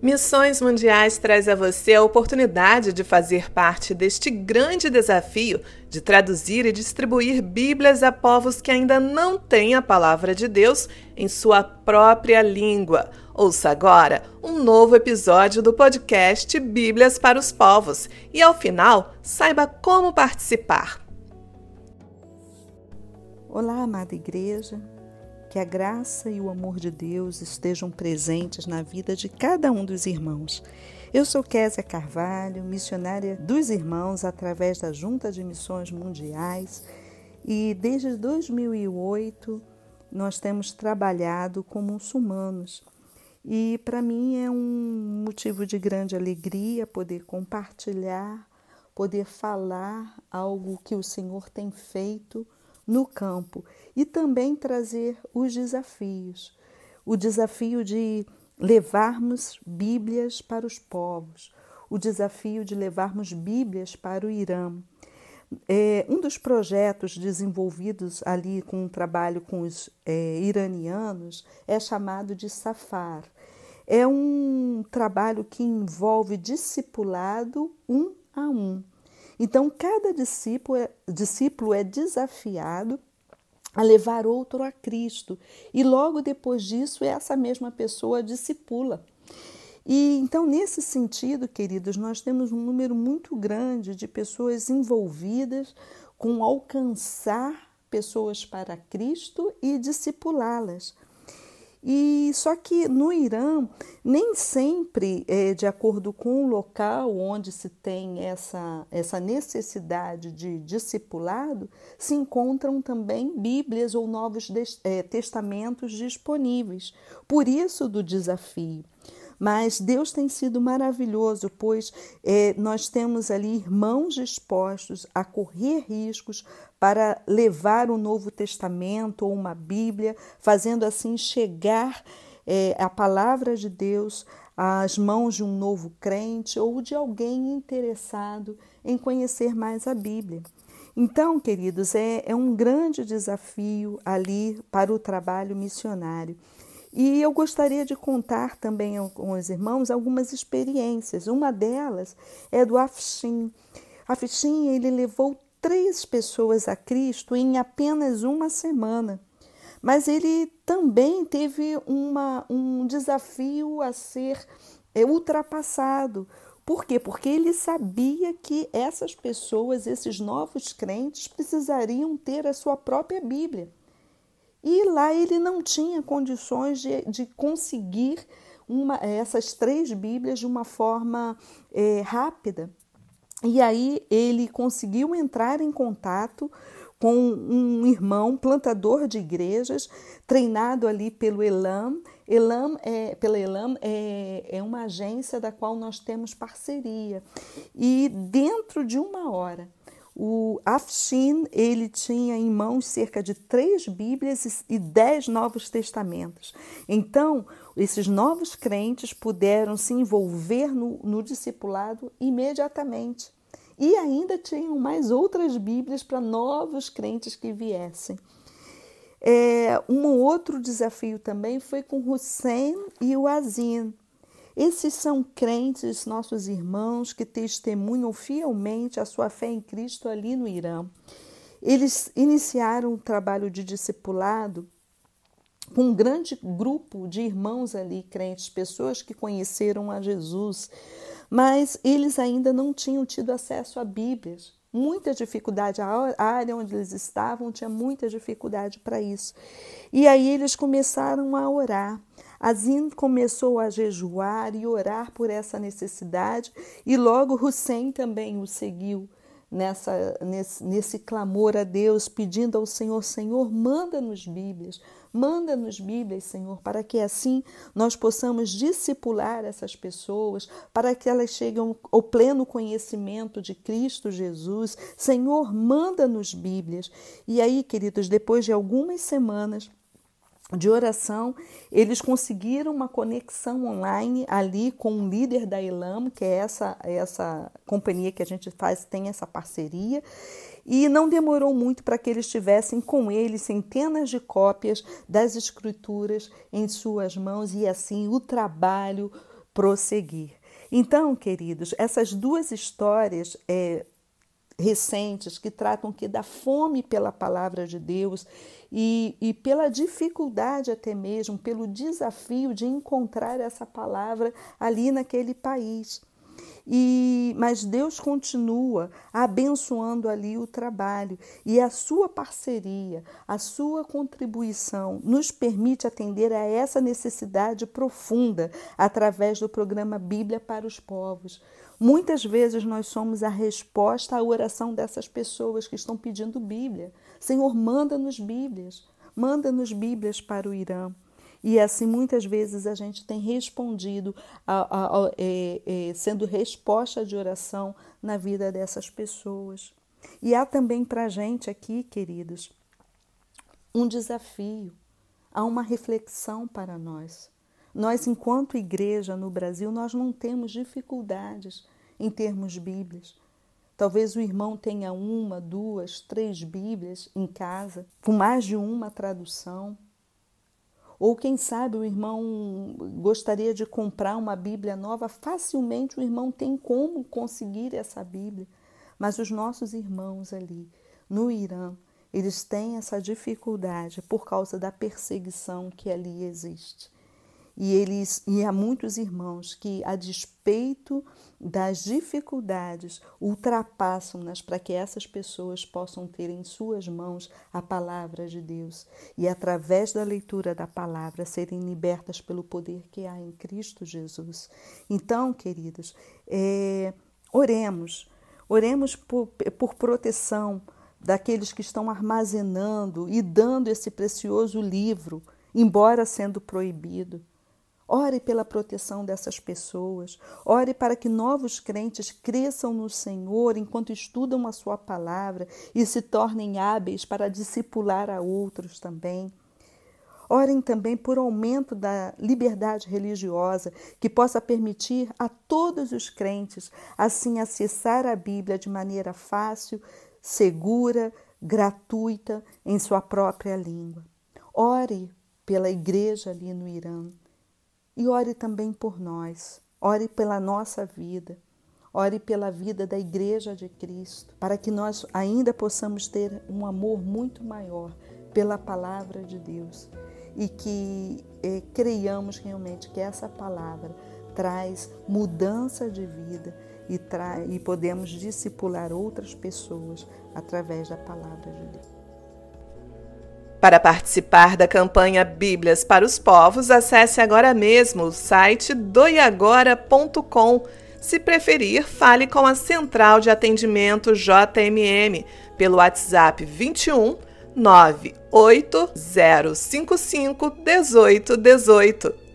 Missões Mundiais traz a você a oportunidade de fazer parte deste grande desafio de traduzir e distribuir Bíblias a povos que ainda não têm a palavra de Deus em sua própria língua. Ouça agora um novo episódio do podcast Bíblias para os Povos e, ao final, saiba como participar. Olá, amada igreja. Que a graça e o amor de Deus estejam presentes na vida de cada um dos irmãos. Eu sou Késia Carvalho, missionária dos irmãos através da Junta de Missões Mundiais e desde 2008 nós temos trabalhado com muçulmanos. E para mim é um motivo de grande alegria poder compartilhar, poder falar algo que o Senhor tem feito no campo e também trazer os desafios. O desafio de levarmos Bíblias para os povos, o desafio de levarmos Bíblias para o Irã. É, um dos projetos desenvolvidos ali com um trabalho com os é, iranianos é chamado de Safar. É um trabalho que envolve discipulado um a um. Então, cada discípulo é, discípulo é desafiado a levar outro a Cristo. E logo depois disso, essa mesma pessoa discipula. E então, nesse sentido, queridos, nós temos um número muito grande de pessoas envolvidas com alcançar pessoas para Cristo e discipulá-las. E só que no Irã, nem sempre, é, de acordo com o local onde se tem essa, essa necessidade de discipulado, se encontram também Bíblias ou Novos é, Testamentos disponíveis. Por isso do desafio. Mas Deus tem sido maravilhoso, pois é, nós temos ali irmãos dispostos a correr riscos para levar o Novo Testamento ou uma Bíblia, fazendo assim chegar é, a palavra de Deus às mãos de um novo crente ou de alguém interessado em conhecer mais a Bíblia. Então, queridos, é, é um grande desafio ali para o trabalho missionário. E eu gostaria de contar também com os irmãos algumas experiências. Uma delas é do Afshin. Afshin, ele levou três pessoas a Cristo em apenas uma semana. Mas ele também teve uma, um desafio a ser é, ultrapassado. Por quê? Porque ele sabia que essas pessoas, esses novos crentes, precisariam ter a sua própria Bíblia. E lá ele não tinha condições de, de conseguir uma, essas três Bíblias de uma forma é, rápida. E aí ele conseguiu entrar em contato com um irmão plantador de igrejas, treinado ali pelo Elam. Elam é, pela Elam é, é uma agência da qual nós temos parceria. E dentro de uma hora, o Afshin ele tinha em mãos cerca de três Bíblias e dez Novos Testamentos. Então, esses novos crentes puderam se envolver no, no discipulado imediatamente. E ainda tinham mais outras Bíblias para novos crentes que viessem. É, um outro desafio também foi com Hussein e o Azin. Esses são crentes, nossos irmãos, que testemunham fielmente a sua fé em Cristo ali no Irã. Eles iniciaram o trabalho de discipulado com um grande grupo de irmãos ali, crentes, pessoas que conheceram a Jesus, mas eles ainda não tinham tido acesso a Bíblias. Muita dificuldade, a área onde eles estavam tinha muita dificuldade para isso. E aí eles começaram a orar. Azim começou a jejuar e orar por essa necessidade, e logo Hussein também o seguiu nessa, nesse, nesse clamor a Deus, pedindo ao Senhor: Senhor, manda-nos Bíblias, manda-nos Bíblias, Senhor, para que assim nós possamos discipular essas pessoas, para que elas cheguem ao pleno conhecimento de Cristo Jesus. Senhor, manda-nos Bíblias. E aí, queridos, depois de algumas semanas, de oração, eles conseguiram uma conexão online ali com o líder da Elam, que é essa, essa companhia que a gente faz, tem essa parceria, e não demorou muito para que eles tivessem com ele centenas de cópias das escrituras em suas mãos, e assim o trabalho prosseguir. Então, queridos, essas duas histórias é, recentes que tratam que da fome pela palavra de Deus e, e pela dificuldade até mesmo, pelo desafio de encontrar essa palavra ali naquele país. E, mas Deus continua abençoando ali o trabalho e a sua parceria, a sua contribuição nos permite atender a essa necessidade profunda através do programa Bíblia para os Povos. Muitas vezes nós somos a resposta à oração dessas pessoas que estão pedindo Bíblia. Senhor, manda-nos Bíblias, manda-nos Bíblias para o Irã. E assim, muitas vezes a gente tem respondido, a, a, a, é, é, sendo resposta de oração na vida dessas pessoas. E há também para a gente aqui, queridos, um desafio, há uma reflexão para nós. Nós, enquanto igreja no Brasil, nós não temos dificuldades em termos Bíblias. Talvez o irmão tenha uma, duas, três Bíblias em casa, com mais de uma tradução. Ou quem sabe o irmão gostaria de comprar uma Bíblia nova, facilmente o irmão tem como conseguir essa Bíblia. Mas os nossos irmãos ali no Irã, eles têm essa dificuldade por causa da perseguição que ali existe. E, eles, e há muitos irmãos que, a despeito das dificuldades, ultrapassam-nas para que essas pessoas possam ter em suas mãos a palavra de Deus e, através da leitura da palavra, serem libertas pelo poder que há em Cristo Jesus. Então, queridos, é, oremos, oremos por, por proteção daqueles que estão armazenando e dando esse precioso livro, embora sendo proibido. Ore pela proteção dessas pessoas. Ore para que novos crentes cresçam no Senhor enquanto estudam a Sua palavra e se tornem hábeis para discipular a outros também. Orem também por aumento da liberdade religiosa, que possa permitir a todos os crentes assim acessar a Bíblia de maneira fácil, segura, gratuita, em sua própria língua. Ore pela igreja ali no Irã. E ore também por nós, ore pela nossa vida, ore pela vida da Igreja de Cristo, para que nós ainda possamos ter um amor muito maior pela palavra de Deus. E que eh, creiamos realmente que essa palavra traz mudança de vida e, e podemos discipular outras pessoas através da palavra de Deus. Para participar da campanha Bíblias para os Povos, acesse agora mesmo o site doiagora.com. Se preferir, fale com a Central de Atendimento JMM pelo WhatsApp 21 98055 1818.